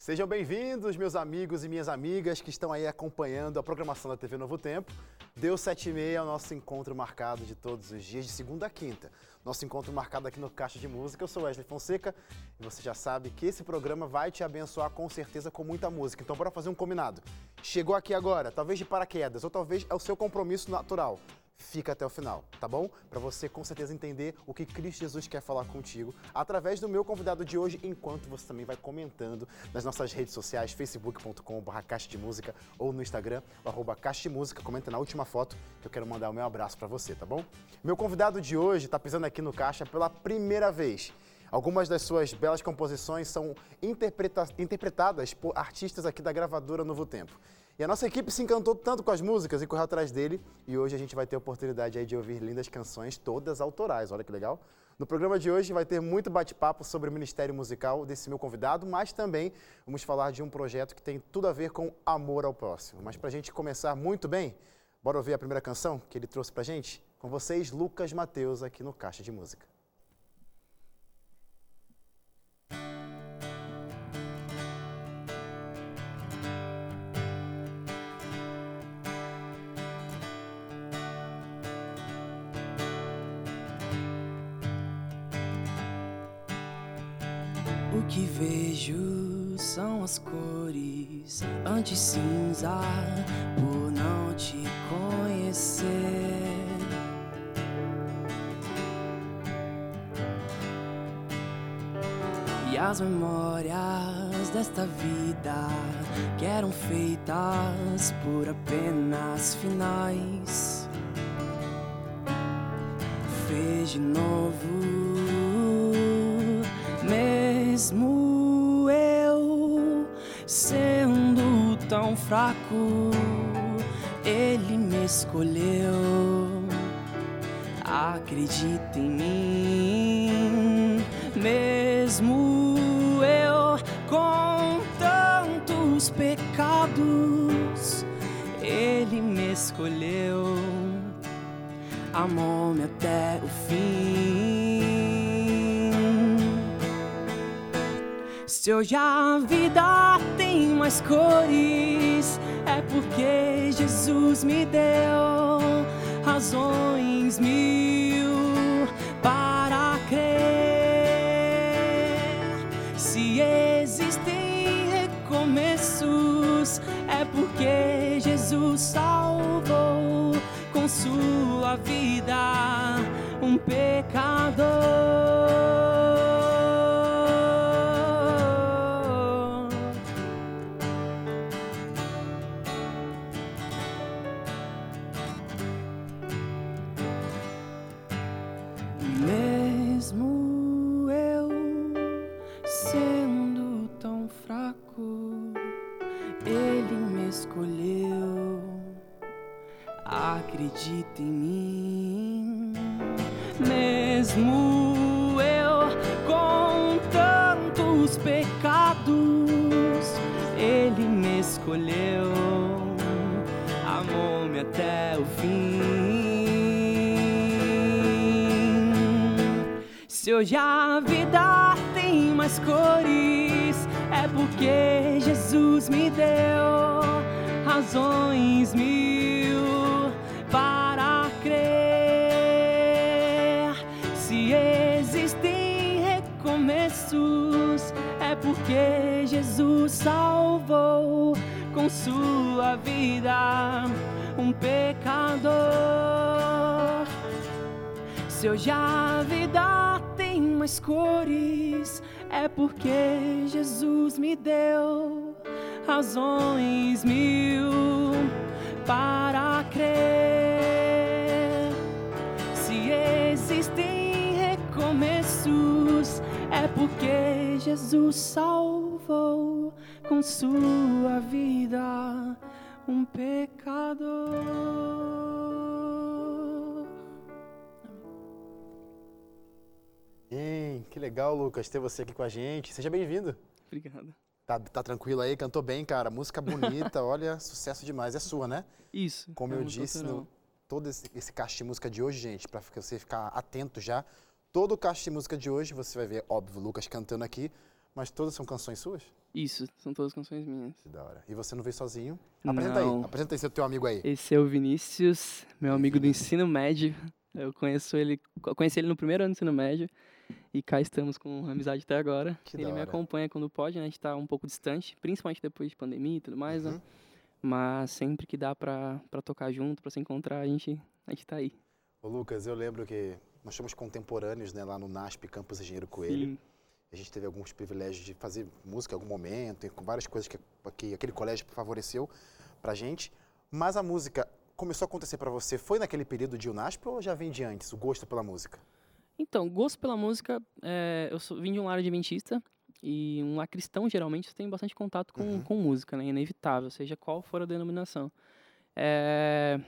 Sejam bem-vindos, meus amigos e minhas amigas que estão aí acompanhando a programação da TV Novo Tempo. Deu sete e meia é o nosso encontro marcado de todos os dias, de segunda a quinta. Nosso encontro marcado aqui no Caixa de Música. Eu sou Wesley Fonseca e você já sabe que esse programa vai te abençoar com certeza com muita música. Então bora fazer um combinado. Chegou aqui agora, talvez de paraquedas, ou talvez é o seu compromisso natural fica até o final, tá bom? Para você com certeza entender o que Cristo Jesus quer falar contigo através do meu convidado de hoje, enquanto você também vai comentando nas nossas redes sociais, facebook.com.br Caixa de Música ou no Instagram, arroba Caixa de Música, comenta na última foto que eu quero mandar o meu abraço para você, tá bom? Meu convidado de hoje está pisando aqui no Caixa pela primeira vez. Algumas das suas belas composições são interpreta interpretadas por artistas aqui da gravadora Novo Tempo. E a nossa equipe se encantou tanto com as músicas e correu atrás dele. E hoje a gente vai ter a oportunidade aí de ouvir lindas canções, todas autorais. Olha que legal. No programa de hoje vai ter muito bate-papo sobre o ministério musical desse meu convidado, mas também vamos falar de um projeto que tem tudo a ver com amor ao próximo. Mas para a gente começar muito bem, bora ouvir a primeira canção que ele trouxe para gente? Com vocês, Lucas Mateus, aqui no Caixa de Música. O que vejo são as cores antes cinza por não te conhecer. E as memórias desta vida que eram feitas por apenas finais. Fez de novo mesmo eu sendo tão fraco, ele me escolheu. Acredita em mim, mesmo eu com tantos pecados, ele me escolheu. Amou-me até o fim. Se hoje a vida tem mais cores, é porque Jesus me deu razões mil para crer. Se existem recomeços, é porque Jesus salvou com sua vida um pecador. Hoje a vida tem mais cores, é porque Jesus me deu razões mil para crer. Se existem recomeços, é porque Jesus salvou com sua vida um pecador. Se hoje a vida mais cores, é porque Jesus me deu razões mil para crer. Se existem recomeços, é porque Jesus salvou com sua vida um pecador. Ei, que legal, Lucas, ter você aqui com a gente. Seja bem-vindo. Obrigado. Tá, tá tranquilo aí? Cantou bem, cara. Música bonita, olha, sucesso demais. É sua, né? Isso. Como é eu disse, no, todo esse, esse caixa de música de hoje, gente, para você ficar atento já, todo o caixa de música de hoje, você vai ver, óbvio, o Lucas cantando aqui, Mas todas são canções suas? Isso, são todas canções minhas. Que da hora. E você não veio sozinho? Apresenta Não. aí, apresenta aí seu teu amigo aí. Esse é o Vinícius, meu amigo do ensino médio. Eu conheço ele, conheci ele no primeiro ano do ensino médio e cá estamos com amizade até agora. Que ele me acompanha quando pode, né? A gente tá um pouco distante, principalmente depois de pandemia e tudo mais, Uhum. né? Mas sempre que dá pra tocar junto, pra se encontrar, a gente, a gente tá aí. Ô Lucas, eu lembro que nós somos contemporâneos, né, lá no NASP Campus Engenheiro Coelho. Sim. A gente teve alguns privilégios de fazer música em algum momento, com várias coisas que, que aquele colégio favoreceu pra gente. Mas a música começou a acontecer pra você, foi naquele período de UNASP ou já vem de antes, o gosto pela música? Então, gosto pela música, é, eu sou- vim de um lar adventista e um lar cristão, geralmente, tem bastante contato com, Uhum. com música, né? Inevitável, seja qual for a denominação. É,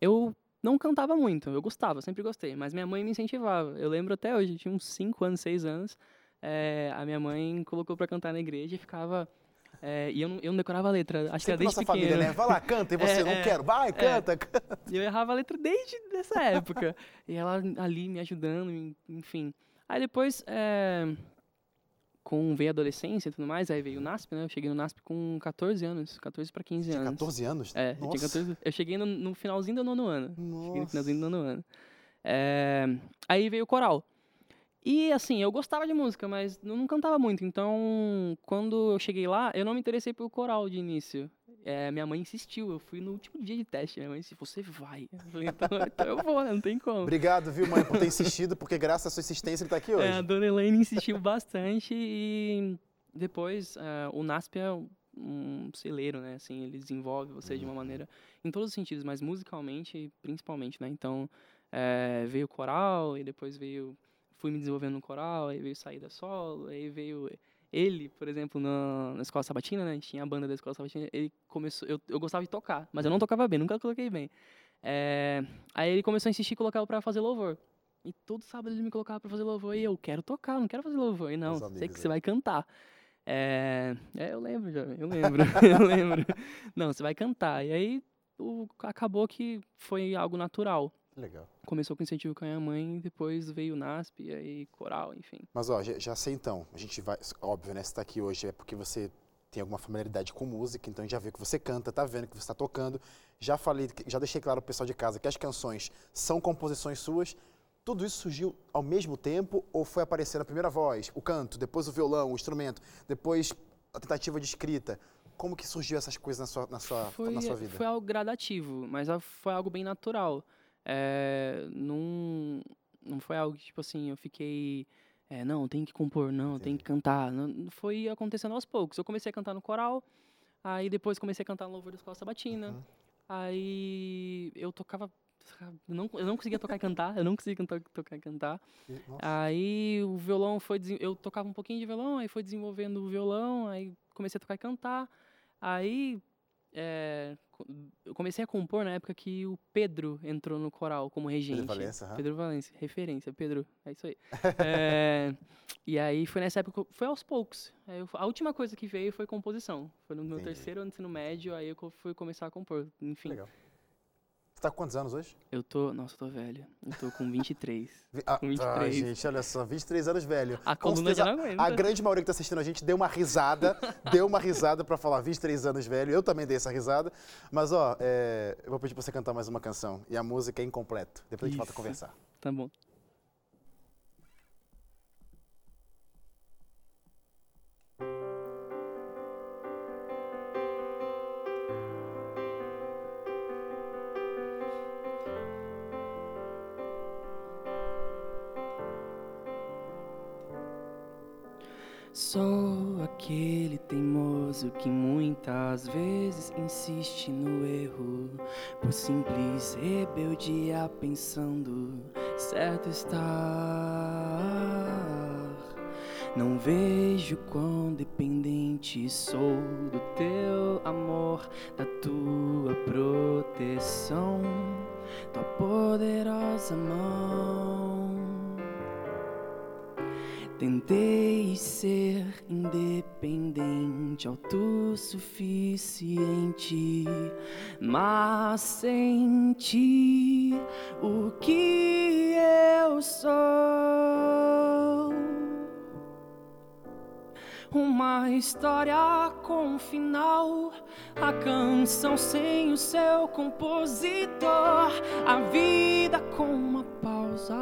eu não cantava muito, eu gostava, sempre gostei, mas minha mãe me incentivava. Eu lembro até hoje, eu tinha uns 5 anos, 6 anos, é, a minha mãe colocou pra cantar na igreja e ficava... é, e eu não, eu não decorava a letra, acho que era Sempre desde nossa pequeno. família, né? Vai lá, canta, e você, É, não é, quero, vai, canta, canta. E eu errava a letra desde essa época. e ela ali me ajudando, en- enfim. Aí depois, é, com veio a adolescência e tudo mais, aí veio o NASP, né? Eu cheguei no NASP com 14 anos, 14 para 15 Tinha anos. 14 anos? É, eu, tinha Nossa. 14, eu cheguei no, no finalzinho do nono ano. Cheguei no Nossa. finalzinho do nono ano. É, aí veio o coral. E assim, eu gostava de música, mas não cantava muito. Então, quando eu cheguei lá, eu não me interessei pelo coral de início. É, minha mãe insistiu, eu fui no último dia de teste. Minha mãe disse, você vai. Eu falei, então, então eu vou, né? Não tem como. Obrigado, viu, mãe, por ter insistido, porque graças à sua insistência ele tá aqui hoje. É, a dona Elaine insistiu bastante e depois é, o NASP é um celeiro, né? Assim, ele desenvolve você de uma maneira em todos os sentidos, mas musicalmente principalmente, né? Então é, veio o coral e depois veio fui me desenvolvendo no coral, aí veio saída solo, aí veio ele, por exemplo, na, na escola sabatina, né? Tinha a banda da escola sabatina, ele começou, eu, eu gostava de tocar, mas eu não tocava bem, nunca coloquei bem. É, aí ele começou a insistir em colocar eu pra fazer louvor. E todo sábado ele me colocava pra fazer louvor e eu quero tocar, não quero fazer louvor. E não, Os sei que você aí. vai cantar. É, é, eu lembro, já, eu lembro, eu lembro. Não, você vai cantar. E aí o, acabou que foi algo natural. Legal. Começou com incentivo com a minha mãe, depois veio o NASP, e aí coral, enfim. Mas ó, já, já sei então, a gente vai, óbvio, né, você tá aqui hoje é porque você tem alguma familiaridade com música, então já vê que você canta, tá vendo que você tá tocando. Já falei, já deixei claro pro pessoal de casa que as canções são composições suas. Tudo isso surgiu ao mesmo tempo ou foi aparecendo a primeira voz, o canto, depois o violão, o instrumento, depois a tentativa de escrita? Como que surgiu essas coisas na sua, na sua, Foi, na sua vida? foi algo gradativo, mas foi algo bem natural. É, não, não foi algo que, tipo assim, eu fiquei. é, não, tem que compor, não, tem que cantar. Não, foi acontecendo aos poucos. Eu comecei a cantar no coral, aí depois comecei a cantar no louvor da escola sabatina. Uhum. Aí eu tocava. Eu não, eu não conseguia tocar e cantar, eu não conseguia cantar, tocar e cantar. Nossa. Aí o violão foi. Eu tocava um pouquinho de violão, aí foi desenvolvendo o violão, aí comecei a tocar e cantar. Aí é, eu comecei a compor na época que o Pedro entrou no coral como regente. Valença, aham. Pedro Valença, referência, Pedro, é isso aí. É, e aí foi nessa época, foi aos poucos. Eu- a última coisa que veio foi composição. Foi no meu Entendi. terceiro ano de ensino médio, aí eu fui começar a compor. Enfim, Legal. Você tá com quantos anos hoje? eu tô. Nossa, eu tô velho. Eu tô com 23. Vi- Ah, Com ah, 23. gente, olha só, 23 anos velho. A Com coluna certeza, não. A grande maioria que tá assistindo a gente deu uma risada, deu uma risada pra falar 23 anos velho. Eu também dei essa risada. Mas, ó, é, eu vou pedir pra você cantar mais uma canção. E a música é incompleto. Depois a gente volta a Isso. conversar. Tá bom. Sou aquele teimoso que muitas vezes insiste no erro por simples rebeldia pensando certo estar. Não vejo quão dependente sou do teu amor, da tua proteção, tua poderosa mão. Tentei ser independente, autossuficiente, mas senti o que eu sou. Uma história com um final, a canção sem o seu compositor, a vida com uma pausa,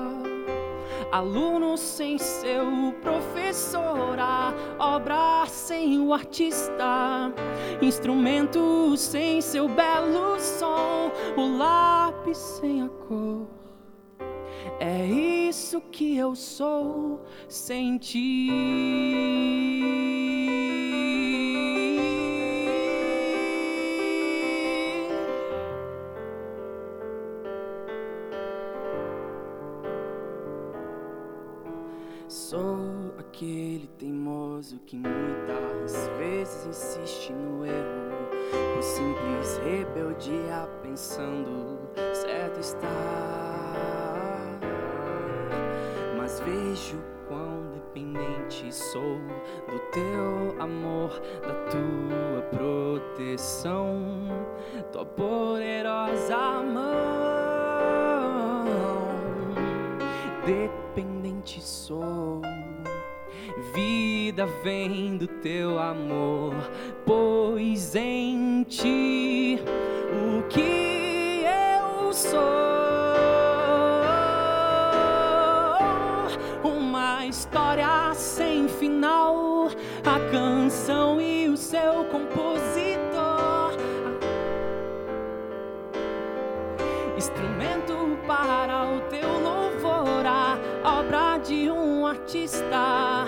aluno sem seu professor, obra sem o artista, instrumento sem seu belo som, o lápis sem a cor. É isso que eu sou sem ti. Aquele teimoso que muitas vezes insiste no erro, por simples rebeldia, pensando certo está. Mas vejo quão dependente sou do teu amor, da tua proteção, tua poderosa mão. Dependente sou, vida vem do teu amor, pois em ti o que eu sou. Uma história sem final, a canção e o seu compositor. Instrumento para o teu louvor, a obra de um artista.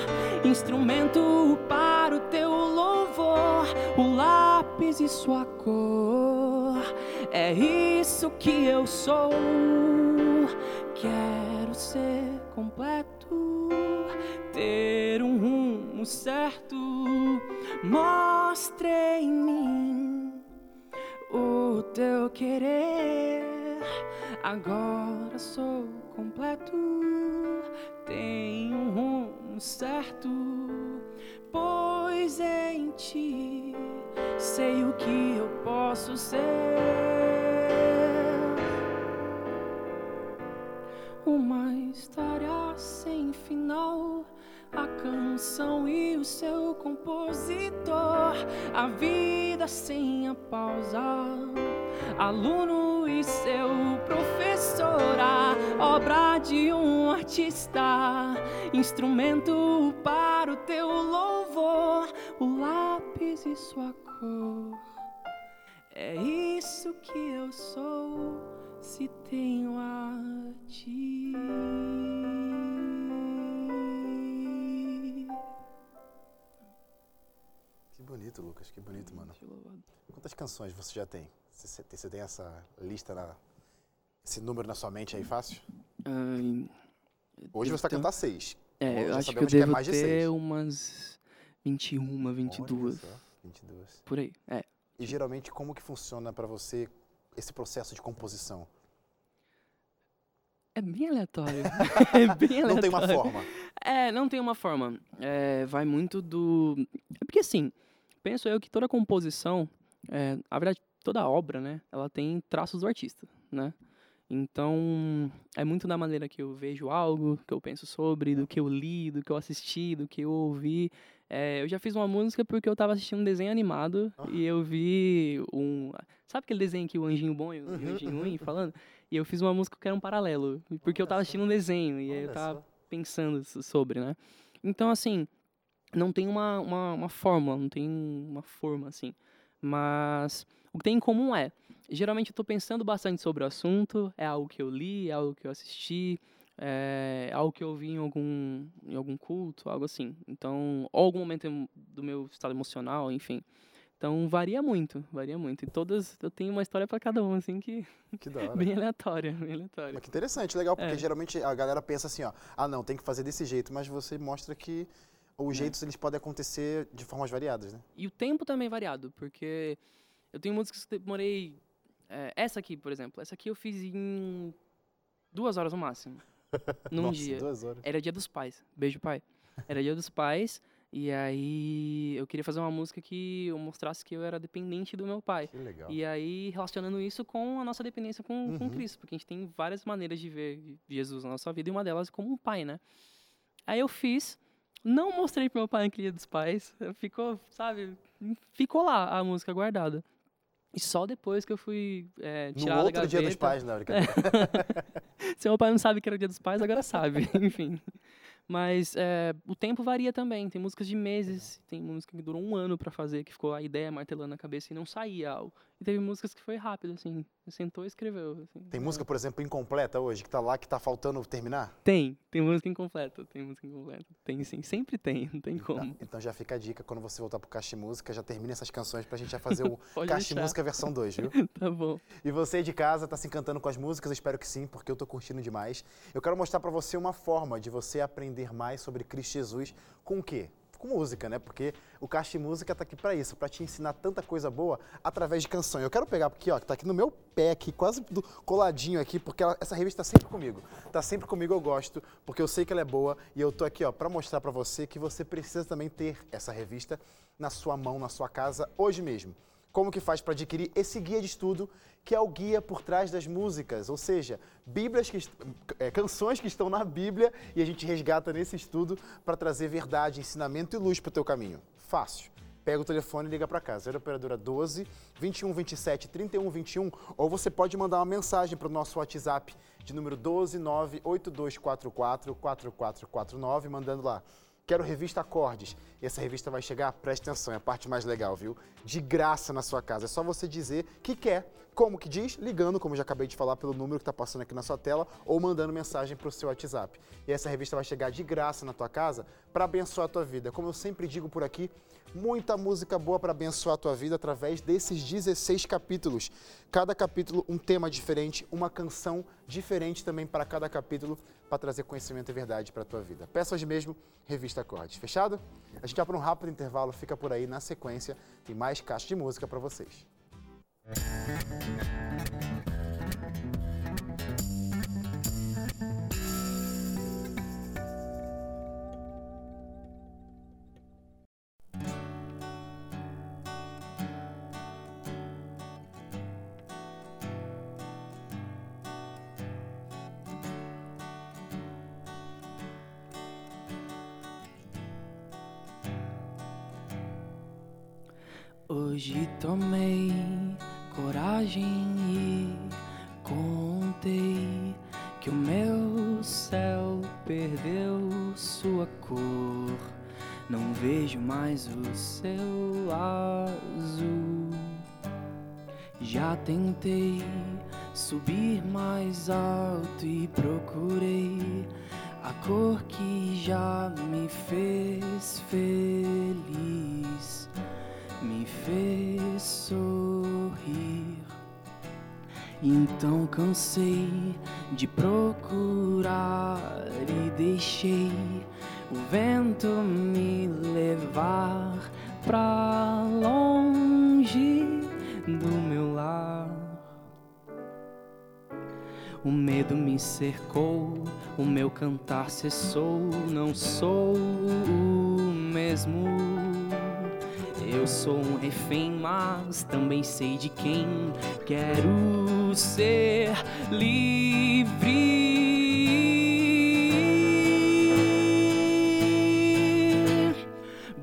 Instrumento para o teu louvor, o lápis e sua cor. É isso que eu sou. Quero ser completo, ter um rumo certo. Mostre em mim o teu querer. Agora sou completo, tenho um rumo certo, pois em ti sei o que eu posso ser. Uma história sem final, a canção e o seu compositor, a vida sem a pausa aluno e seu professor, a obra de um artista, instrumento para o teu louvor, o lápis e sua cor. É isso que eu sou, se tenho a ti. Que bonito, Lucas, que bonito, mano. Quantas canções você já tem? Você, você- tem essa lista, na, esse número na sua mente aí fácil? Hoje devo você vai ter cantar seis. É, eu acho que eu sabemos que é devo mais de ter seis. umas 21, 22, Olha só, 22. por aí. É. E geralmente como que funciona pra você esse processo de composição? É bem aleatório. é bem aleatório. Não tem uma forma. É, não tem uma forma. É, vai muito do. É porque assim, penso eu que toda composição, é, na verdade, toda obra, né, ela tem traços do artista, né? Então, é muito da maneira que eu vejo algo, que eu penso sobre, do que eu li, do que eu assisti, do que eu ouvi. É, eu já fiz uma música porque eu tava assistindo um desenho animado Ah. e eu vi um. Sabe aquele desenho que o anjinho bom e o, Uhum, anjinho ruim falando? E eu fiz uma música que era um paralelo, porque eu Olha tava só. assistindo um desenho e eu Olha tava só. pensando so- sobre, né? Então, assim, não tem uma, uma, uma fórmula, não tem uma forma, assim. Mas o que tem em comum é, geralmente eu tô pensando bastante sobre o assunto, é algo que eu li, é algo que eu assisti, é algo que eu vi em algum, em algum culto, algo assim. Então, ou algum momento do meu estado emocional, enfim. Então, varia muito, varia muito. E todas, eu tenho uma história para cada uma, assim, que Que da hora. bem aleatória, bem aleatória. Mas que interessante, legal, porque É. geralmente a galera pensa assim, ó, ah não, tem que fazer desse jeito, mas você mostra que É. os jeitos eles podem acontecer de formas variadas, né? E o tempo também é variado, porque eu tenho músicas que demorei. é, essa aqui, por exemplo, essa aqui eu fiz em duas horas no máximo. Num Nossa, dia. duas horas. Era dia dos pais. Beijo, pai. Era dia dos pais. E aí eu queria fazer uma música que eu mostrasse que eu era dependente do meu pai. Que legal. E aí, relacionando isso com a nossa dependência com, com Uhum. Cristo, porque a gente tem várias maneiras de ver Jesus na nossa vida e uma delas como um pai, né? Aí eu fiz, Não mostrei pro meu pai no Dia dos Pais. Ficou, sabe, ficou lá a música guardada. E só depois que eu fui é, tirar No outro gaveta. dia dos pais, né? brincadeira. Se meu pai não sabe que era o dia dos pais, agora sabe. Enfim. Mas é, o tempo varia também. Tem músicas de meses, tem música que durou um ano pra fazer, que ficou a ideia martelando na cabeça e não saía algo. E teve músicas que foi rápido, assim. Sentou e escreveu. assim. Tem música, por exemplo, incompleta hoje, que tá lá, que tá faltando terminar? Tem, tem música incompleta, tem música incompleta. Tem sim, sempre tem, não tem como. Tá, Então já fica a dica, quando você voltar pro Caixa Música, já termina essas canções pra gente já fazer o Caixa. Música versão 2, viu? Tá bom. E você de casa tá se encantando com as músicas? Espero que sim, porque eu tô curtindo demais. Eu quero mostrar pra você uma forma de você aprender mais sobre Cristo Jesus com o quê? Com música, né? Porque o Caixa de Música tá aqui pra isso, pra te ensinar tanta coisa boa através de canções. Eu quero pegar aqui, ó, que tá aqui no meu pé aqui, quase coladinho aqui, porque ela- essa revista tá sempre comigo. Tá sempre comigo, eu gosto, porque eu sei que ela é boa e eu tô aqui, ó, pra mostrar pra você que você precisa também ter essa revista na sua mão, na sua casa hoje mesmo como que faz para adquirir esse guia de estudo, que é o guia por trás das músicas, ou seja, bíblias que, é, canções que estão na Bíblia e a gente resgata nesse estudo para trazer verdade, ensinamento e luz para o teu caminho. Fácil. Pega o telefone e liga para casa. Era operadora 12 21 27 31 21 ou você pode mandar uma mensagem para o nosso WhatsApp de número 12 98244 4449 mandando lá Quero revista Acordes. E essa revista vai chegar, preste atenção, é a parte mais legal, viu? De graça na sua casa. É só você dizer que quer. Como que diz? Ligando, como já acabei de falar, pelo número que está passando aqui na sua tela, ou mandando mensagem para o seu WhatsApp. E essa revista vai chegar de graça na tua casa para abençoar a tua vida. Como eu sempre digo por aqui, muita música boa para abençoar a tua vida através desses 16 capítulos. Cada capítulo um tema diferente, uma canção diferente também para cada capítulo, para trazer conhecimento e verdade para a tua vida. Peça hoje mesmo, Revista Acordes. Fechado? A gente vai para um rápido intervalo, fica por aí na sequência, tem mais caixa de música para vocês. Hoje tomei coragem e contei que o meu céu perdeu sua cor. Não vejo mais o céu azul. Já tentei subir mais alto e procurei a cor que já me fez feliz, me fez sorrir. Então cansei de procurar e deixei o vento me levar pra longe do meu lar. O medo me cercou, o meu cantar cessou, não sou o mesmo. Eu sou um refém, mas também sei de quem quero ser livre.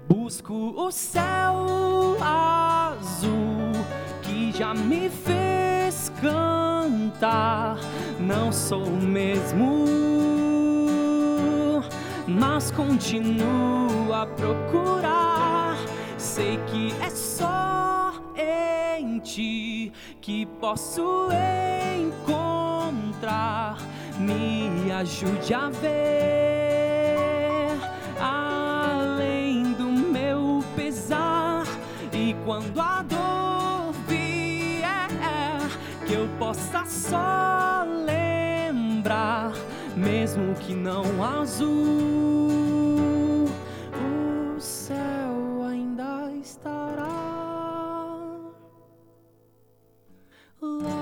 Busco o céu azul que já me fez cantar. Não sou o mesmo, mas continuo a procurar. Sei que é só em ti que posso encontrar. Me ajude a ver além do meu pesar. E quando a dor vier, que eu possa só lembrar, mesmo que não azul, o céu estará lá.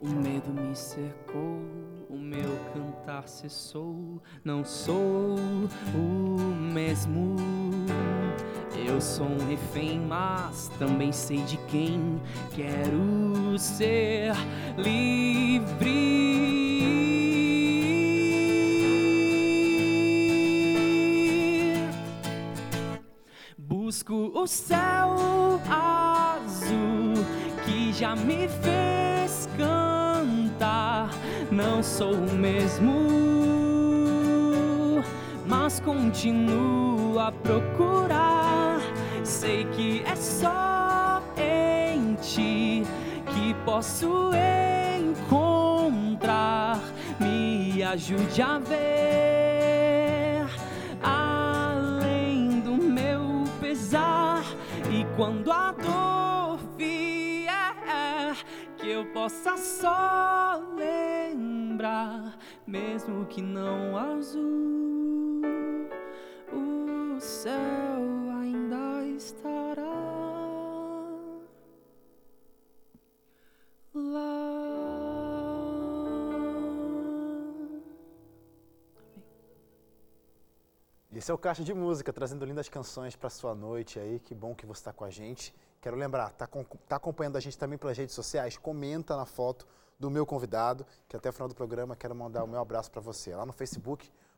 O medo me cercou, o meu cantar cessou, não sou o mesmo. Eu sou um refém, mas também sei de quem quero ser livre. Busco o céu azul que já me fez cantar. Não sou o mesmo, mas continuo a procurar. Sei que é só em ti que posso encontrar. Me ajude a ver além do meu pesar. E quando a dor vier, que eu possa só lembrar, mesmo que não azul, o céu. Esse é o Caixa de Música, trazendo lindas canções para sua noite aí. Que bom que você está com a gente. Quero lembrar, tá, com- tá acompanhando a gente também pelas redes sociais? Comenta na foto do meu convidado, que até o final do programa quero mandar o meu abraço para você. Lá no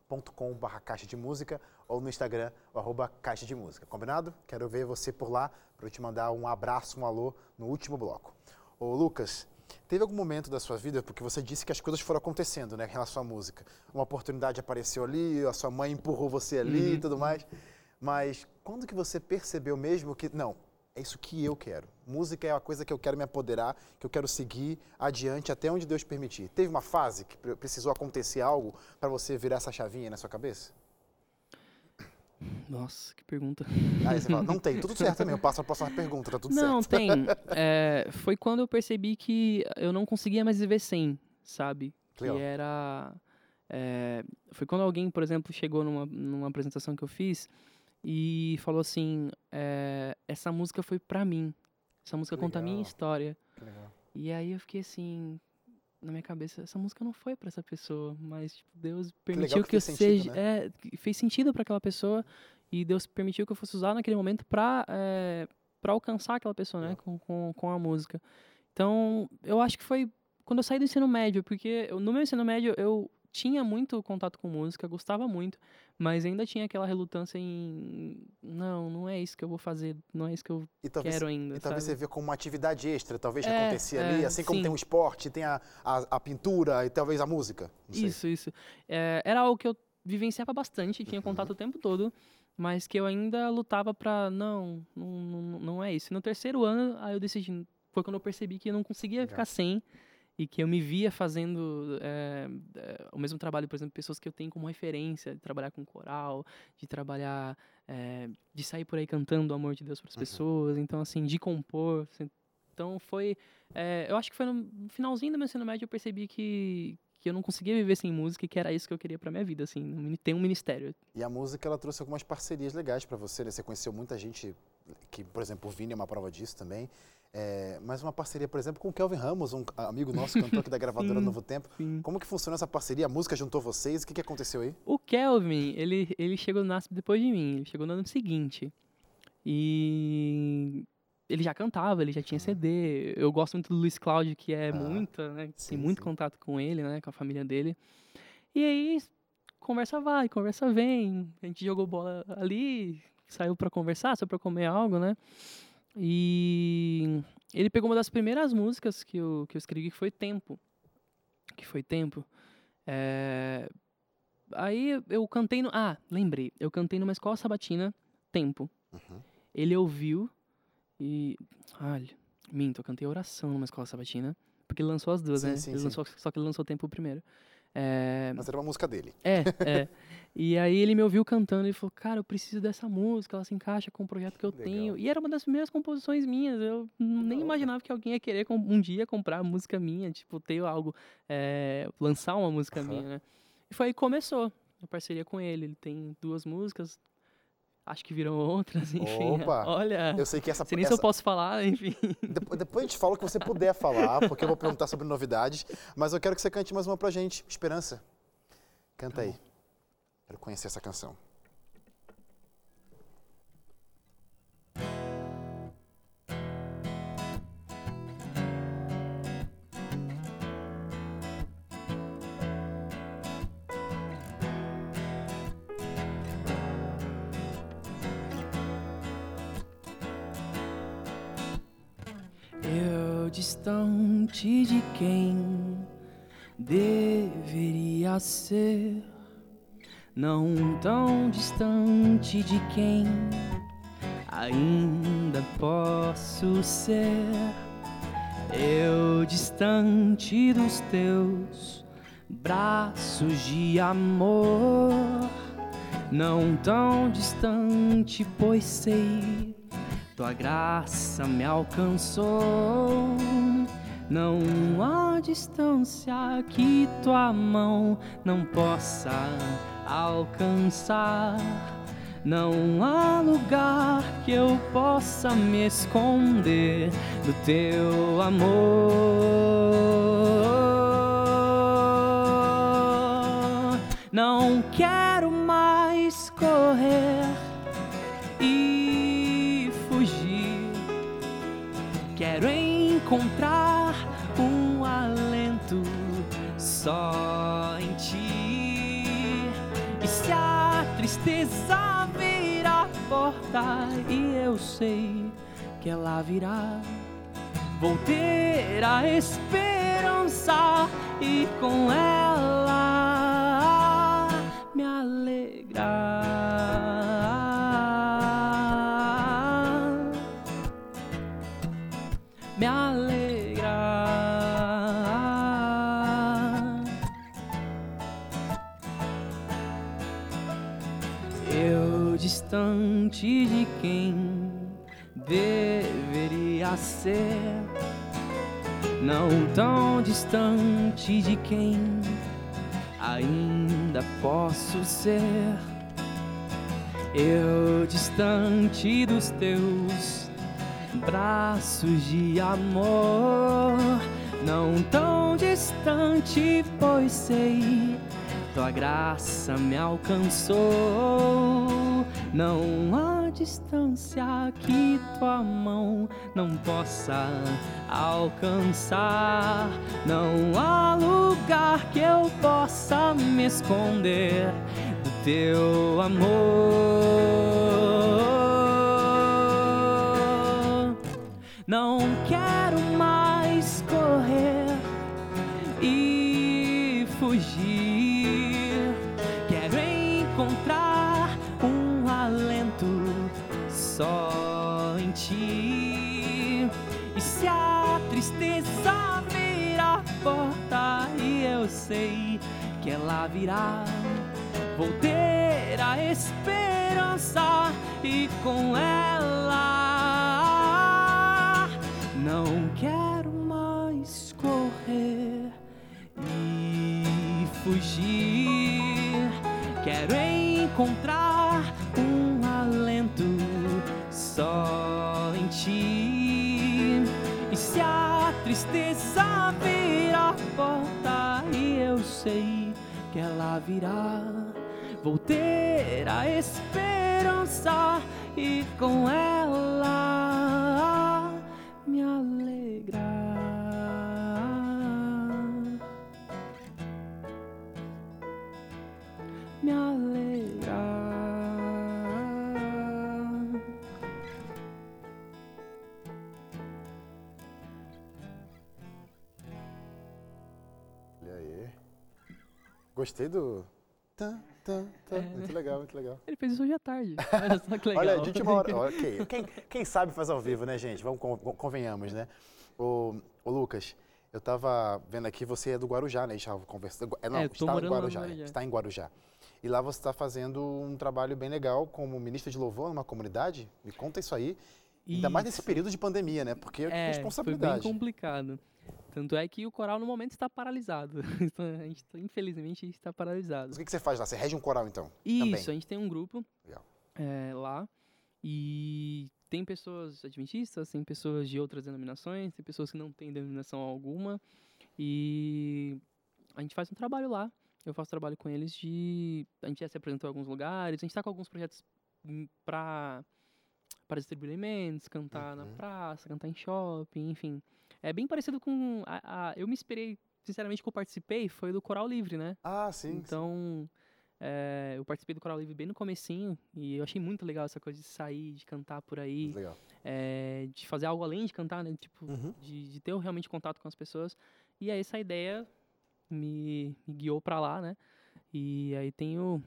facebook.com.br Caixa de Música ou no Instagram, o arroba Caixa de Música. Combinado? Quero ver você por lá para eu te mandar um abraço, um alô no último bloco. Ô Lucas, teve algum momento da sua vida, porque você disse que as coisas foram acontecendo, né, em relação à música. Uma oportunidade apareceu ali, a sua mãe empurrou você ali e tudo mais. Mas quando que você percebeu mesmo que, não, é isso que eu quero. Música é a coisa que eu quero me apoderar, que eu quero seguir adiante até onde Deus permitir. Teve uma fase que pre- precisou acontecer algo para você virar essa chavinha na sua cabeça? Nossa, que pergunta. Aí você fala, não tem, tudo certo também, eu passo a próxima pergunta, tá tudo Não, certo. tem. É, foi quando eu percebi que eu não conseguia mais viver sem, sabe? Que Legal. era. é, foi quando alguém, por exemplo, chegou numa, numa apresentação que eu fiz e falou assim: é, essa música foi pra mim. Essa música conta a minha história. Legal. E aí eu fiquei assim, na minha cabeça, essa música não foi pra essa pessoa, mas tipo, Deus permitiu que que, eu sentido, seja, né? é, fez sentido pra aquela pessoa e Deus permitiu que eu fosse usar naquele momento pra é, para alcançar aquela pessoa, né, com, com, com a música. Então, eu acho que foi quando eu saí do ensino médio, porque eu- no meu ensino médio eu tinha muito contato com música, gostava muito, mas ainda tinha aquela relutância em não, não é isso que eu vou fazer, não é isso que eu talvez, quero ainda, e talvez sabe? você vê como uma atividade extra, talvez que É, acontecia ali, é, assim como sim. tem o esporte, tem a, a, a pintura e talvez a música. Isso, isso. É, era algo que eu vivenciava bastante, tinha Uhum. contato o tempo todo, mas que eu ainda lutava não, não, não, não é isso. E no terceiro ano, aí eu decidi, foi quando eu percebi que eu não conseguia Legal. ficar sem e que eu me via fazendo é, o mesmo trabalho, por exemplo, pessoas que eu tenho como referência, de trabalhar com coral, de trabalhar, é, de sair por aí cantando o amor de Deus para as Uhum. pessoas, então assim, de compor. assim, Então foi, é, eu acho que foi no finalzinho do meu ensino médio eu percebi que que eu não conseguia viver sem música e que era isso que eu queria pra minha vida, assim, ter um ministério. E a música, ela trouxe algumas parcerias legais para você, né? Você conheceu muita gente, que, por exemplo, o Vini é uma prova disso também. É, mas uma parceria, por exemplo, com o Kelvin Ramos, um amigo nosso, cantor aqui da gravadora Sim. Novo Tempo. Sim. Como que funciona essa parceria? A música juntou vocês? O que, que aconteceu aí? O Kelvin, ele, ele chegou no NASP depois de mim, ele chegou no ano seguinte. E ele já cantava, ele já tinha CD. Eu gosto muito do Luiz Cláudio, que é Ah, muita, né? sim, Tem muito sim. contato com ele, né? Com a família dele. E aí, conversa vai, conversa vem. A gente jogou bola ali, saiu pra conversar, saiu pra comer algo, né? E ele pegou uma das primeiras músicas que eu, que eu escrevi, que foi Tempo. Que foi Tempo. É, Aí eu cantei no. Ah, lembrei. Eu cantei numa escola sabatina, Tempo. Uhum. Ele ouviu e. Olha, minto, eu cantei oração numa escola sabatina. Porque ele lançou as duas, Sim, né? sim, ele sim. Lançou, só que ele lançou Tempo primeiro. É, Mas era uma música dele. é, é. E aí ele me ouviu cantando e falou, cara, eu preciso dessa música, ela se encaixa com o projeto que eu Legal. tenho. E era uma das primeiras composições minhas. Eu nem imaginava que alguém ia querer um dia comprar música minha, tipo, ter algo, é, lançar uma música Aham. minha, né? E foi aí que começou a parceria com ele. Ele tem duas músicas, acho que viram outras, enfim. Opa! Olha, Eu sei que essa, sei nem se eu essa- posso falar, enfim. Depo- Depois a gente fala o que você puder falar, porque eu vou perguntar sobre novidades. Mas eu quero que você cante mais uma pra gente, Esperança. Canta Tá aí. Quero conhecer essa canção. Distante de quem deveria ser, não tão distante de quem ainda posso ser. Eu distante dos teus braços de amor, não tão distante, pois sei tua graça me alcançou. Não há distância que tua mão não possa alcançar. Não há lugar que eu possa me esconder do teu amor. Não quero mais correr só em ti. E se a tristeza vir à porta, e eu sei que ela virá, vou ter a esperança e com ela me alegrar quem deveria ser, não tão distante de quem ainda posso ser. Eu distante dos teus braços de amor, não tão distante, pois sei tua graça me alcançou. Não há distância que tua mão não possa alcançar. Não há lugar que eu possa me esconder do teu amor. Não só em ti. E se a tristeza vir à porta, e eu sei que ela virá, vou ter a esperança e com ela não tristeza vir à porta, e eu sei que ela virá, vou ter a esperança e com ela Gostei do. Tan, tan, tan. É. Muito legal, muito legal. Ele fez isso hoje à tarde. Olha só que legal. Olha, de última hora. Ok. Quem, quem sabe faz ao vivo, né, gente? Vamos con- convenhamos, né? Ô, ô, Lucas, eu tava vendo aqui, você é do Guarujá, né? A gente estava conversando. É, não, É, está em Guarujá, Guarujá. Está em Guarujá. E lá você está fazendo um trabalho bem legal como ministro de louvor numa comunidade. Me conta isso aí. Ainda mais nesse Isso. período de pandemia, né? Porque é, É, foi bem responsabilidade. complicado. Tanto é que o coral no momento está paralisado. Então, a gente, tá- infelizmente, está paralisado. Mas o que que você faz lá? Você rege um coral, então? Isso, Também. a gente tem um grupo é, lá e tem pessoas adventistas, tem pessoas de outras denominações, tem pessoas que não têm denominação alguma e a gente faz um trabalho lá. eu faço trabalho com eles de. A gente já se apresentou em alguns lugares, a gente está com alguns projetos para para distribuir alimentos, cantar uhum. na praça, cantar em shopping, enfim. É bem parecido com. A, a, eu me inspirei, sinceramente, que eu participei, foi do Coral Livre, né? Ah, sim. Então. Sim. É, eu participei do Coral Livre bem no comecinho e eu achei muito legal essa coisa de sair, de cantar por aí. Legal. É, de fazer algo além de cantar, né? Tipo, uhum. de, de, ter realmente contato com as pessoas. E aí essa ideia me, me guiou para lá, né? E aí tenho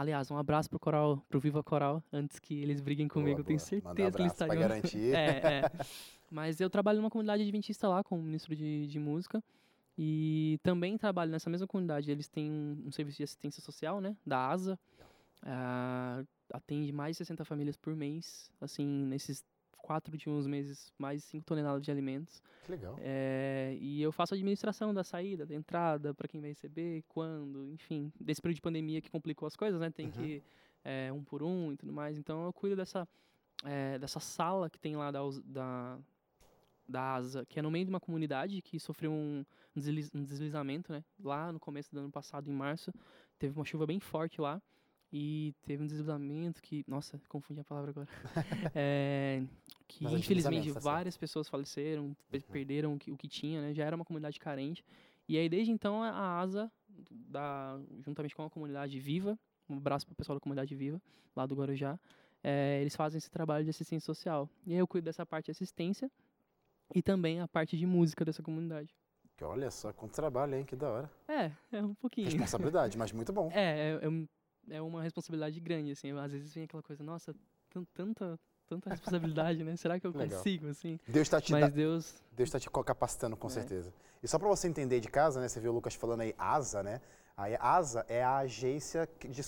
Aliás, um abraço pro Coral, pro Viva Coral, antes que eles briguem comigo, boa, tenho certeza que eles estariam. Pra garantir. é, é. Mas eu trabalho numa comunidade adventista lá, como ministro de, de música. E também trabalho nessa mesma comunidade. Eles têm um, um serviço de assistência social, né? Da ASA. Uh, atende mais de 60 famílias por mês. Assim, nesses quatro últimos meses, mais de 5 toneladas de alimentos. Que legal. É, e eu faço a administração da saída, da entrada, para quem vai receber, quando, enfim. Desse período de pandemia que complicou as coisas, né? Tem uhum. que é, um por um e tudo mais. Então eu cuido dessa, é, dessa sala que tem lá da, da, da ASA, que é no meio de uma comunidade que sofreu um, um deslizamento, né? Lá no começo do ano passado, em março, teve uma chuva bem forte lá. E teve um deslizamento que. Nossa, confundi a palavra agora. é, que infelizmente tá várias pessoas faleceram, uhum. perderam o que, o que tinha, né? Já era uma comunidade carente. E aí, desde então, a ASA, da, juntamente com a comunidade Viva, um abraço para o pessoal da comunidade Viva, lá do Guarujá, é, eles fazem esse trabalho de assistência social. E aí eu cuido dessa parte de assistência e também a parte de música dessa comunidade. Que olha só, quanto trabalho, hein? Que da hora. É, é um pouquinho. Responsabilidade, mas muito bom. É, é, é, é uma responsabilidade grande, assim. Às vezes vem aquela coisa, nossa, tanta, tanta responsabilidade, né? Será que eu Legal. consigo, assim? Deus está te Mas da... Deus... Deus está te capacitando, com é. certeza. E só para você entender de casa, né? Você viu o Lucas falando aí, ASA, né? A ASA é a agência de,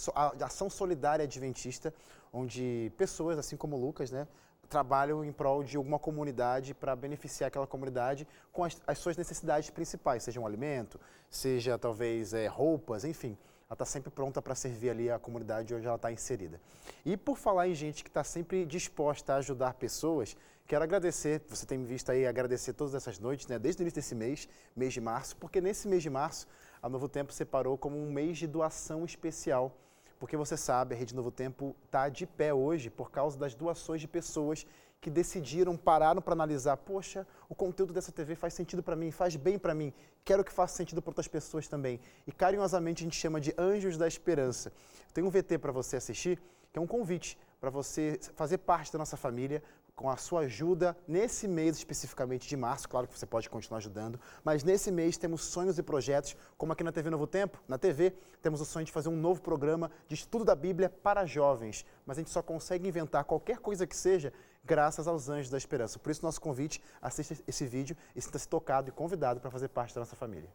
ação solidária adventista, onde pessoas, assim como o Lucas, né? trabalham em prol de alguma comunidade para beneficiar aquela comunidade com as, as, suas necessidades principais, seja um alimento, seja talvez é, roupas, enfim ela está sempre pronta para servir ali a comunidade onde ela está inserida. E por falar em gente que está sempre disposta a ajudar pessoas, quero agradecer, você tem me visto aí agradecer todas essas noites, né, desde o início desse mês, mês de março, porque nesse mês de março a Novo Tempo separou como um mês de doação especial. Porque você sabe, a Rede Novo Tempo está de pé hoje por causa das doações de pessoas que decidiram, pararam para analisar, poxa, o conteúdo dessa TV faz sentido para mim, faz bem para mim, quero que faça sentido para outras pessoas também. E carinhosamente a gente chama de Anjos da Esperança. Tem um VT para você assistir, que é um convite para você fazer parte da nossa família, com a sua ajuda nesse mês especificamente de março, claro que você pode continuar ajudando, mas nesse mês temos sonhos e projetos, como aqui na TV Novo Tempo, na TV, temos o sonho de fazer um novo programa de estudo da Bíblia para jovens, mas a gente só consegue inventar qualquer coisa que seja graças aos Anjos da Esperança. Por isso, nosso convite, assista esse vídeo e sinta-se tocado e convidado para fazer parte da nossa família.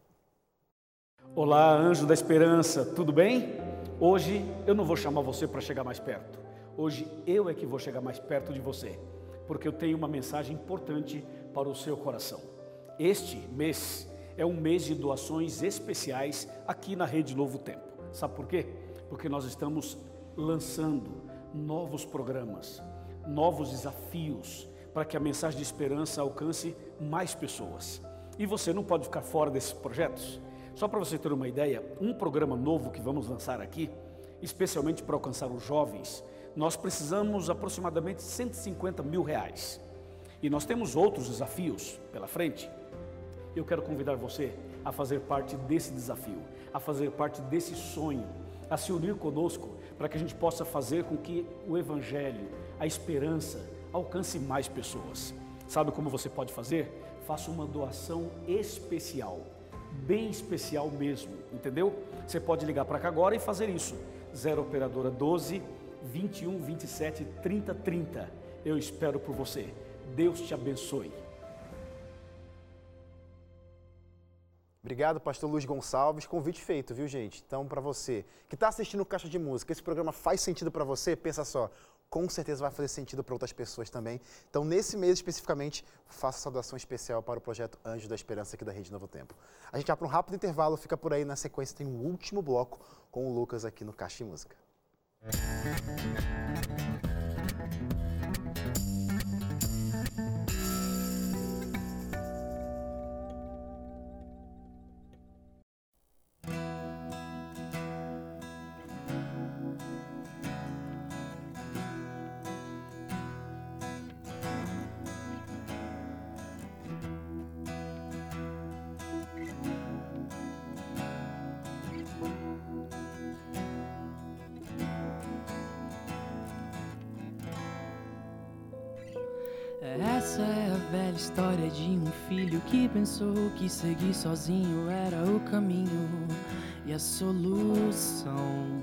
Olá, Anjo da Esperança, tudo bem? Hoje eu não vou chamar você para chegar mais perto. Hoje eu é que vou chegar mais perto de você porque eu tenho uma mensagem importante para o seu coração. Este mês é um mês de doações especiais aqui na Rede Novo Tempo. Sabe por quê? Porque nós estamos lançando novos programas, novos desafios para que a mensagem de esperança alcance mais pessoas. E você não pode ficar fora desses projetos. Só para você ter uma ideia, um programa novo que vamos lançar aqui, especialmente para alcançar os jovens, nós precisamos aproximadamente 150 mil reais. E nós temos outros desafios pela frente. Eu quero convidar você a fazer parte desse desafio, a fazer parte desse sonho, a se unir conosco para que a gente possa fazer com que o Evangelho, a esperança, alcance mais pessoas. Sabe como você pode fazer? Faça uma doação especial, bem especial mesmo, entendeu? Você pode ligar para cá agora e fazer isso. 0 Operadora 12 21 27 30 30. Eu espero por você. Deus te abençoe. Obrigado, pastor Luiz Gonçalves. Convite feito, viu, gente? Então, para você que está assistindo Caixa de Música, esse programa faz sentido para você, pensa só, com certeza vai fazer sentido para outras pessoas também. Então, nesse mês especificamente, faça saudação especial para o projeto Anjo da Esperança aqui da Rede Novo Tempo. A gente vai para um rápido intervalo, fica por aí. Na sequência, tem um último bloco com o Lucas aqui no Caixa de Música. Essa é a velha história de um filho que pensou que seguir sozinho era o caminho e a solução.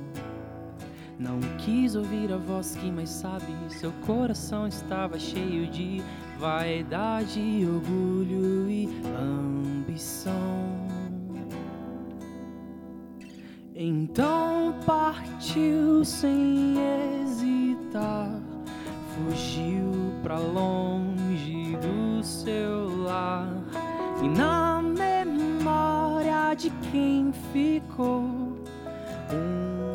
Não quis ouvir a voz que mais sabe, seu coração estava cheio de vaidade, orgulho e ambição. Então partiu sem hesitar, fugiu pra longe do seu lar e na memória de quem ficou um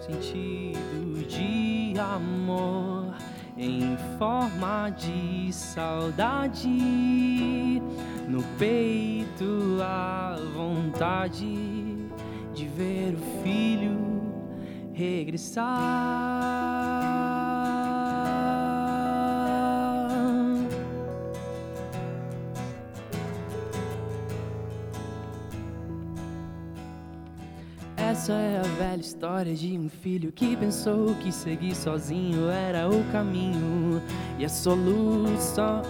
sentido de amor em forma de saudade no peito a vontade de ver o filho regressar. Essa é a velha história de um filho que pensou que seguir sozinho era o caminho e a solução.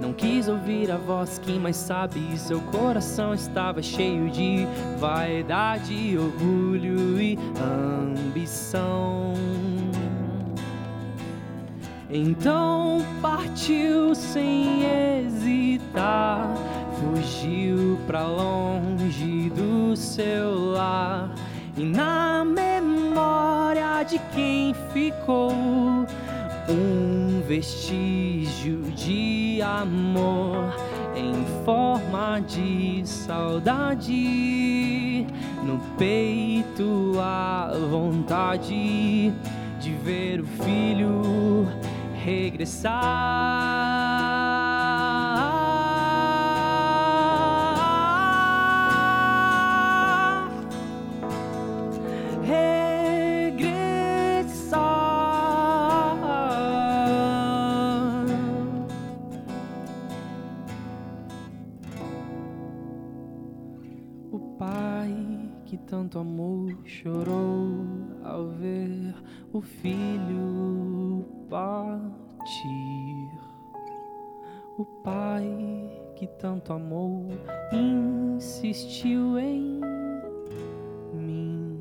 Não quis ouvir a voz que mais sabe, seu coração estava cheio de vaidade, orgulho e ambição. Então partiu sem hesitar, fugiu pra longe do seu lar e na memória de quem ficou um vestígio de amor em forma de saudade no peito a vontade de ver o filho regressar. Tanto amou chorou ao ver o filho partir. O pai que tanto amou insistiu em mim.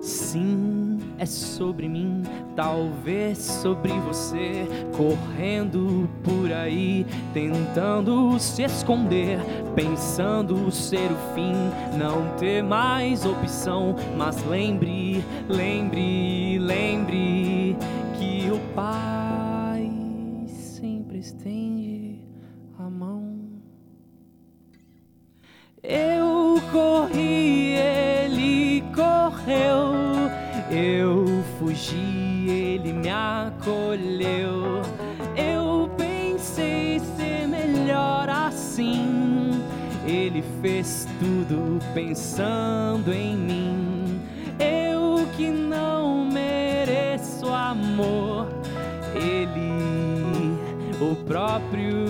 Sim, é sobre mim, talvez sobre você, correndo por aí, tentando se esconder, pensando ser o fim, não ter mais opção. Mas lembre, lembre, lembre que o Pai sempre estende a mão. Eu corri, Eu fugi, ele me acolheu. Eu pensei ser melhor assim. Ele fez tudo pensando em mim. Eu que não mereço amor. Ele, o próprio,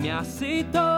me aceitou.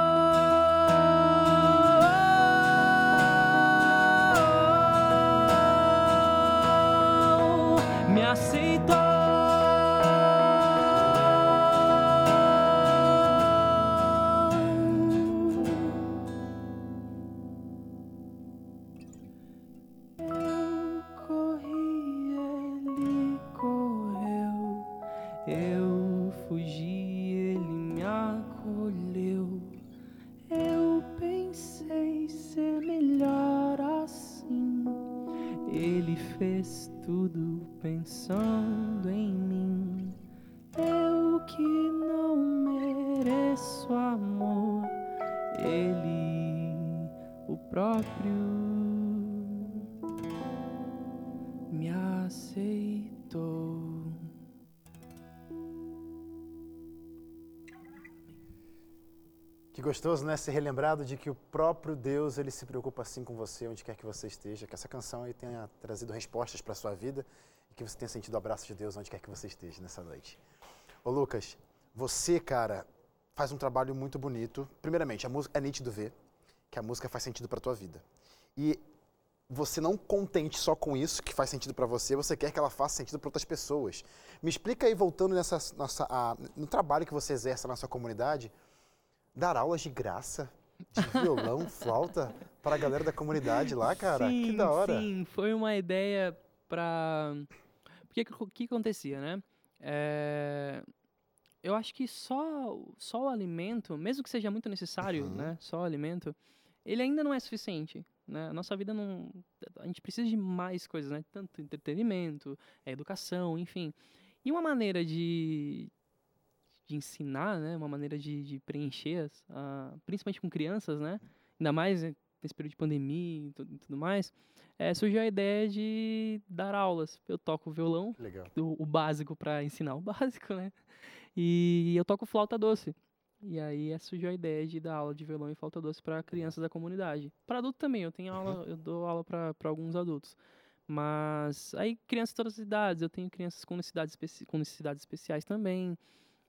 Gostoso, né? Ser relembrado de que o próprio Deus, ele se preocupa assim com você, onde quer que você esteja. Que essa canção aí tenha trazido respostas para sua vida e que você tenha sentido o abraço de Deus onde quer que você esteja nessa noite. Ô Lucas, você, cara, faz um trabalho muito bonito. Primeiramente, a música é nítido ver que a música faz sentido para tua vida. E você não contente só com isso, que faz sentido para você, você quer que ela faça sentido para outras pessoas. Me explica aí, voltando nessa, nessa, a, no trabalho que você exerce na sua comunidade, dar aulas de graça de violão, flauta para a galera da comunidade lá, cara? Sim, que da hora. Sim, foi uma ideia para. Porque o que, acontecia, né? É... Eu acho que só, só o alimento, mesmo que seja muito necessário, Uhum. né? Só o alimento, ele ainda não é suficiente. Né? A nossa vida não. A gente precisa de mais coisas, né? Tanto entretenimento, eh, educação, enfim. E uma maneira de, de ensinar, né? Uma maneira de, de preencher, as- a- principalmente com crianças, né? Ainda mais nesse período de pandemia e tudo, tudo mais, eh, surgiu a ideia de dar aulas. Eu toco violão, o, o básico para ensinar o básico, né? E eu toco flauta doce. E aí surgiu a ideia de dar aula de violão e flauta doce para crianças da comunidade. Para adulto também, eu tenho aula, eu dou aula para alguns adultos. Mas aí crianças de todas as idades, eu tenho crianças com necessidades, com necessidades especiais também.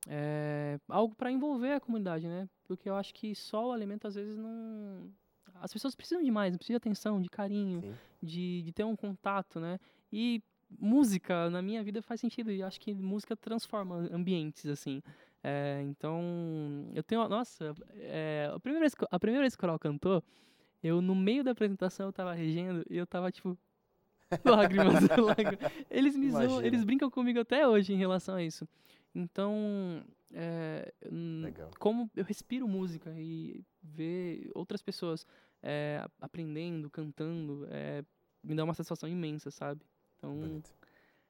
É, algo para envolver a comunidade, né? Porque eu acho que só o alimento às vezes não. As pessoas precisam de mais, precisam de atenção, de carinho, de, de ter um contato, né? E música na minha vida faz sentido e acho que música transforma ambientes assim. É, então eu tenho, nossa, é, a primeira vez que, a primeira vez que o Coral cantou, eu no meio da apresentação eu tava regendo e eu tava tipo lágrimas, lágrimas. Eles me zoam, eles brincam comigo até hoje em relação a isso. Então, é, como eu respiro música e ver outras pessoas é, aprendendo, cantando, é, me dá uma satisfação imensa, sabe? Então, Bonito.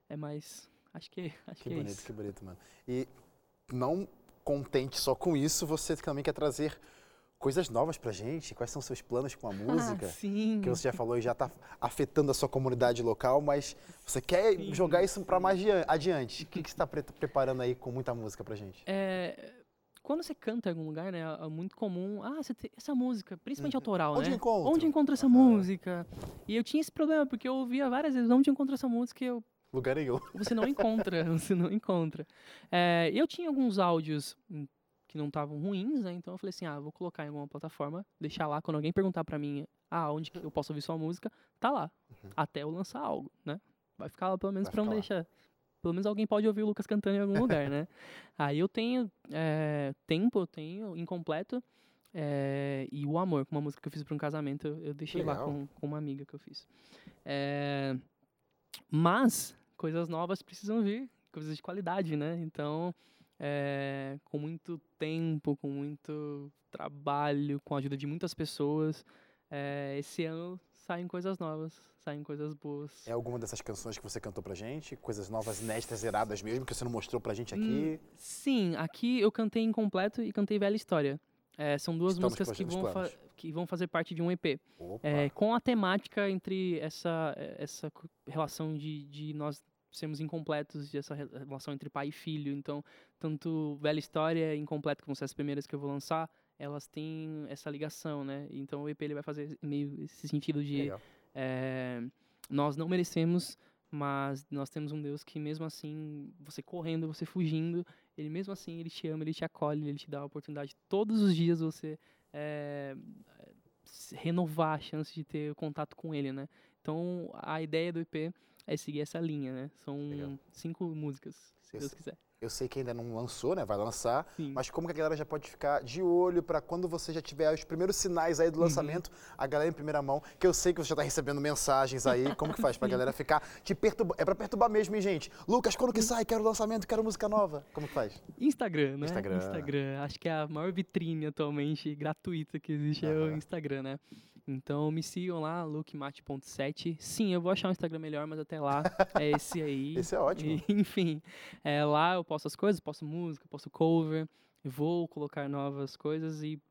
é mais. Acho que, acho Que que é bonito, isso. que bonito, mano. E não contente só com isso, você também quer trazer coisas novas pra gente. Quais são seus planos com a música? Ah, sim. que você já falou e já está afetando a sua comunidade local, mas você quer Sim. jogar isso para mais dia- adiante. O que, que você está preparando aí com muita música pra gente? É, quando você canta em algum lugar, né, é muito comum, ah, você tem essa música, principalmente Uhum. autoral, Onde né? encontro? Onde encontra essa Aham. música? E eu tinha esse problema, porque eu ouvia várias vezes, onde encontra essa música, e eu, Lugar nenhum. você não encontra, você não encontra. É, eu tinha alguns áudios hum, que não estavam ruins, né? Então eu falei assim, ah, vou colocar em alguma plataforma, deixar lá, quando alguém perguntar pra mim, ah, onde eu posso ouvir sua música, tá lá, Uhum. até eu lançar algo, né? Vai ficar lá pelo menos Vai pra não lá. deixar... Pelo menos alguém pode ouvir o Lucas cantando em algum lugar, né? Aí eu tenho é, Tempo, eu tenho Incompleto é, e O Amor, uma música que eu fiz pra um casamento, eu, eu deixei lá Legal. com, com uma amiga que eu fiz. É, mas coisas novas precisam vir, coisas de qualidade, né? Então, é, com muito tempo, com muito trabalho, com a ajuda de muitas pessoas, é, esse ano saem coisas novas, saem coisas boas. É alguma dessas canções que você cantou pra gente? Coisas novas, inéditas, zeradas mesmo, que você não mostrou pra gente aqui? Sim, aqui eu cantei Incompleto e cantei Velha História. É, são duas Estão nos músicas que vão, que vão fazer parte de um EP. É, com a temática entre essa, essa relação de, de nós sermos incompletos, de essa re- relação entre pai e filho. Então, tanto Velha História Incompleto, que vão ser as primeiras que eu vou lançar, elas têm essa ligação, né? Então, o EP ele vai fazer meio esse sentido de é, nós não merecemos, mas nós temos um Deus que mesmo assim, você correndo, você fugindo, ele mesmo assim, ele te ama, ele te acolhe, ele te dá a oportunidade todos os dias você é, renovar a chance de ter contato com ele, né? Então, a ideia do EP é seguir essa linha, né? São Legal. cinco músicas, se Eu Deus sei. quiser. Eu sei que ainda não lançou, né? Vai lançar. Sim. Mas como que a galera já pode ficar de olho pra quando você já tiver os primeiros sinais aí do Uhum. lançamento, a galera em primeira mão, que eu sei que você já tá recebendo mensagens aí, como que faz pra galera ficar te perturbar? É pra perturbar mesmo, hein, gente? Lucas, quando que Uhum. sai? Quero lançamento, quero música nova. Como que faz? Instagram, né? Instagram. Instagram. Acho que é a maior vitrine atualmente gratuita que existe é o. Instagram, né? Então me sigam lá, lookmate.7. Sim, eu vou achar um Instagram melhor, mas até lá é esse aí. Esse é ótimo. E, enfim, é, lá eu posto as coisas, posto música, posto cover, vou colocar novas coisas e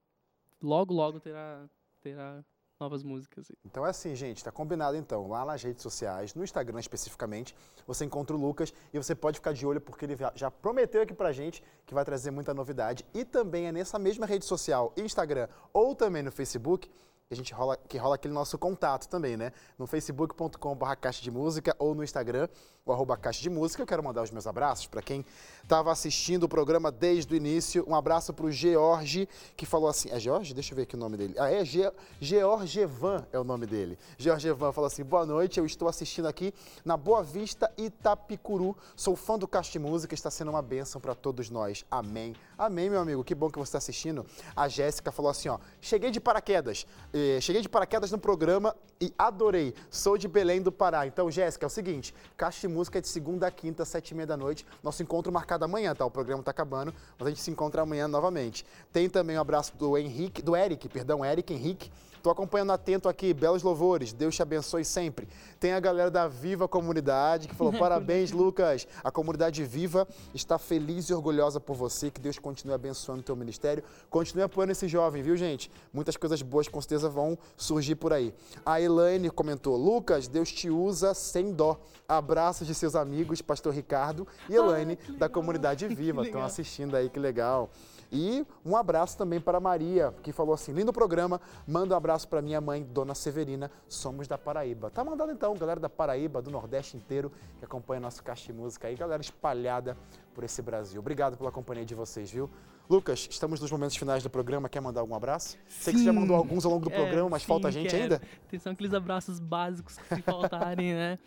logo, logo terá, terá novas músicas. Então é assim, gente, tá combinado então. Lá nas redes sociais, no Instagram especificamente, você encontra o Lucas e você pode ficar de olho porque ele já- já prometeu aqui pra gente que vai trazer muita novidade. E também é nessa mesma rede social, Instagram ou também no Facebook, a gente rola, que rola aquele nosso contato também, né? No facebook.com.br caixa de música ou no Instagram, o arroba caixa de música. Eu quero mandar os meus abraços para quem estava assistindo o programa desde o início. Um abraço para o George, que falou assim. É George? Deixa eu ver aqui o nome dele. Ah, é Ge Georgevan é o nome dele. Georgevan falou assim: boa noite, eu estou assistindo aqui na Boa Vista Itapicuru. Sou fã do Caixa de Música, está sendo uma bênção para todos nós. Amém. Amém, meu amigo. Que bom que você está assistindo. A Jéssica falou assim: ó, cheguei de paraquedas. Eh, cheguei de paraquedas no programa e adorei. Sou de Belém do Pará. Então, Jéssica, é o seguinte: Caixa de Música é de segunda a quinta, sete e meia da noite. Nosso encontro marcado amanhã, tá? O programa tá acabando, mas a gente se encontra amanhã novamente. Tem também um abraço do Henrique, do Eric, perdão, Eric Henrique Estou acompanhando atento aqui, belos louvores, Deus te abençoe sempre. Tem a galera da Viva Comunidade que falou: parabéns, Lucas. A comunidade Viva está feliz e orgulhosa por você. Que Deus continue abençoando o teu ministério. Continue apoiando esse jovem, viu, gente? Muitas coisas boas com certeza vão surgir por aí. A Elaine comentou: Lucas, Deus te usa sem dó. Abraços de seus amigos, Pastor Ricardo e Elaine, ah, da comunidade Viva. Estão assistindo aí, que legal. E um abraço também para Maria, que falou assim: lindo programa, manda um abraço para minha mãe, Dona Severina, somos da Paraíba. Tá mandado então, galera da Paraíba, do Nordeste inteiro, que acompanha nosso Caixa de Música aí, galera espalhada por esse Brasil. Obrigado pela companhia de vocês, viu? Lucas, estamos nos momentos finais do programa. Quer mandar algum abraço? Sim. Sei que você já mandou alguns ao longo do é, programa, mas sim, falta gente quero. ainda? São aqueles abraços básicos que se faltarem, né?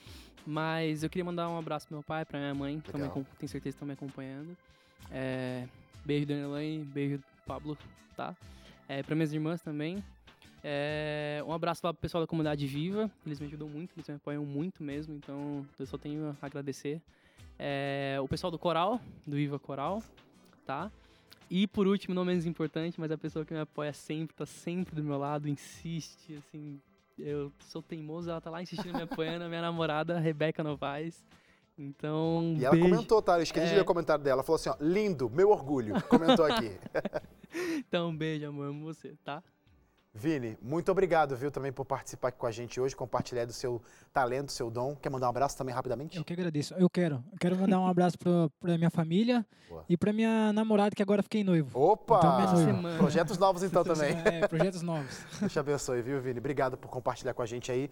Mas eu queria mandar um abraço pro meu pai, pra minha mãe, que também, tenho certeza que estão me acompanhando. É, Beijo, Dona Elaine. Beijo, Pablo, tá? É, para minhas irmãs também. É, um abraço para o pessoal da comunidade Viva. Eles me ajudam muito, eles me apoiam muito mesmo. Então, eu só tenho a agradecer. É, o pessoal do Coral, do Viva Coral, tá? E por último, não menos importante, mas a pessoa que me apoia sempre, tá sempre do meu lado, insiste, assim, eu sou teimoso, ela tá lá insistindo, me apoiando, a minha namorada, Rebeca Novaes. Então. E ela beijo. comentou, tá? Eu esqueci é... de ler o comentário dela. Ela falou assim: ó, lindo, meu orgulho. Comentou aqui. então, um beijo, amor. Amo você, tá? Vini, muito obrigado, viu, também por participar aqui com a gente hoje, compartilhar do seu talento, do seu dom. Quer mandar um abraço também rapidamente? Eu que agradeço. Eu quero. Eu quero mandar um abraço para minha família Boa. e para minha namorada, que agora fiquei noivo. Opa! Então, projetos novos então também. É, projetos novos. Deus te abençoe, viu, Vini? Obrigado por compartilhar com a gente aí.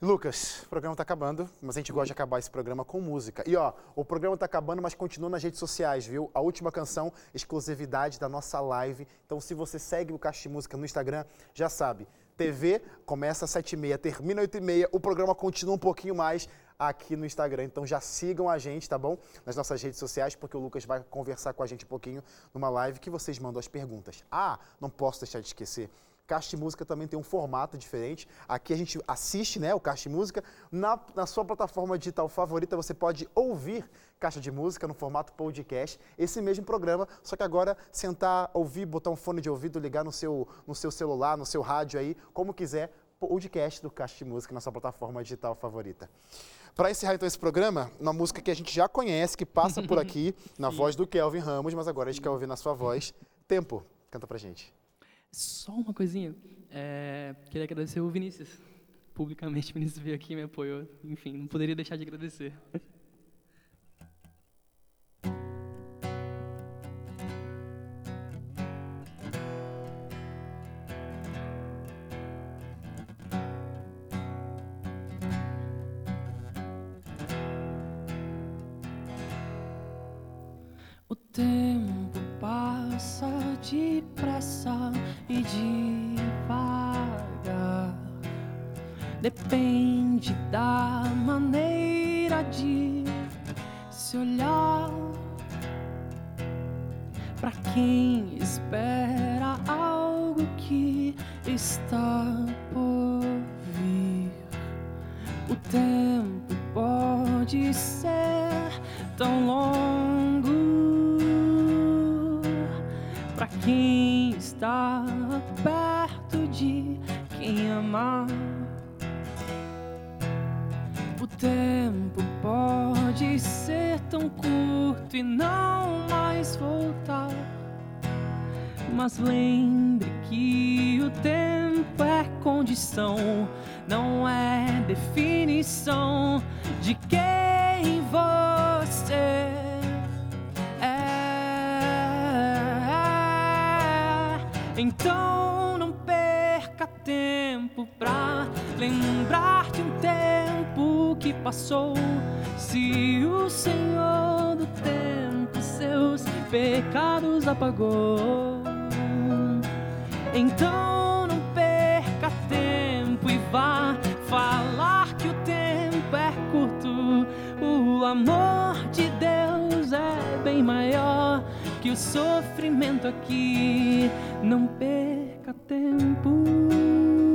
Lucas, o programa está acabando, mas a gente gosta de acabar esse programa com música. E ó, o programa está acabando, mas continua nas redes sociais, viu? A última canção, exclusividade da nossa live. Então, se você segue o Caixa de Música no Instagram, já sabe. TV começa às 7h30, termina às 8h30, o programa continua um pouquinho mais aqui no Instagram. Então já sigam a gente, tá bom? Nas nossas redes sociais, porque o Lucas vai conversar com a gente um pouquinho numa live que vocês mandam as perguntas. Ah, não posso deixar de esquecer. Caixa de Música também tem um formato diferente. Aqui a gente assiste né, o Caixa de Música. Na, na sua plataforma digital favorita, você pode ouvir Caixa de Música no formato podcast. Esse mesmo programa, só que agora sentar, ouvir, botar um fone de ouvido, ligar no seu, no seu celular, no seu rádio aí, como quiser, podcast do Caixa de Música na sua plataforma digital favorita. Para encerrar então esse programa, uma música que a gente já conhece, que passa por aqui, na voz do Kelvin Ramos, mas agora a gente quer ouvir na sua voz. Tempo. Canta pra gente. Só uma coisinha. É, queria agradecer o Vinícius. Publicamente, o Vinícius veio aqui e me apoiou. Enfim, não poderia deixar de agradecer. condição, não é definição de quem você é. Então não perca tempo pra lembrar de um tempo que passou. Se o Senhor do tempo seus pecados apagou, então vá falar que o tempo é curto. O amor de Deus é bem maior que o sofrimento aqui. Não perca tempo.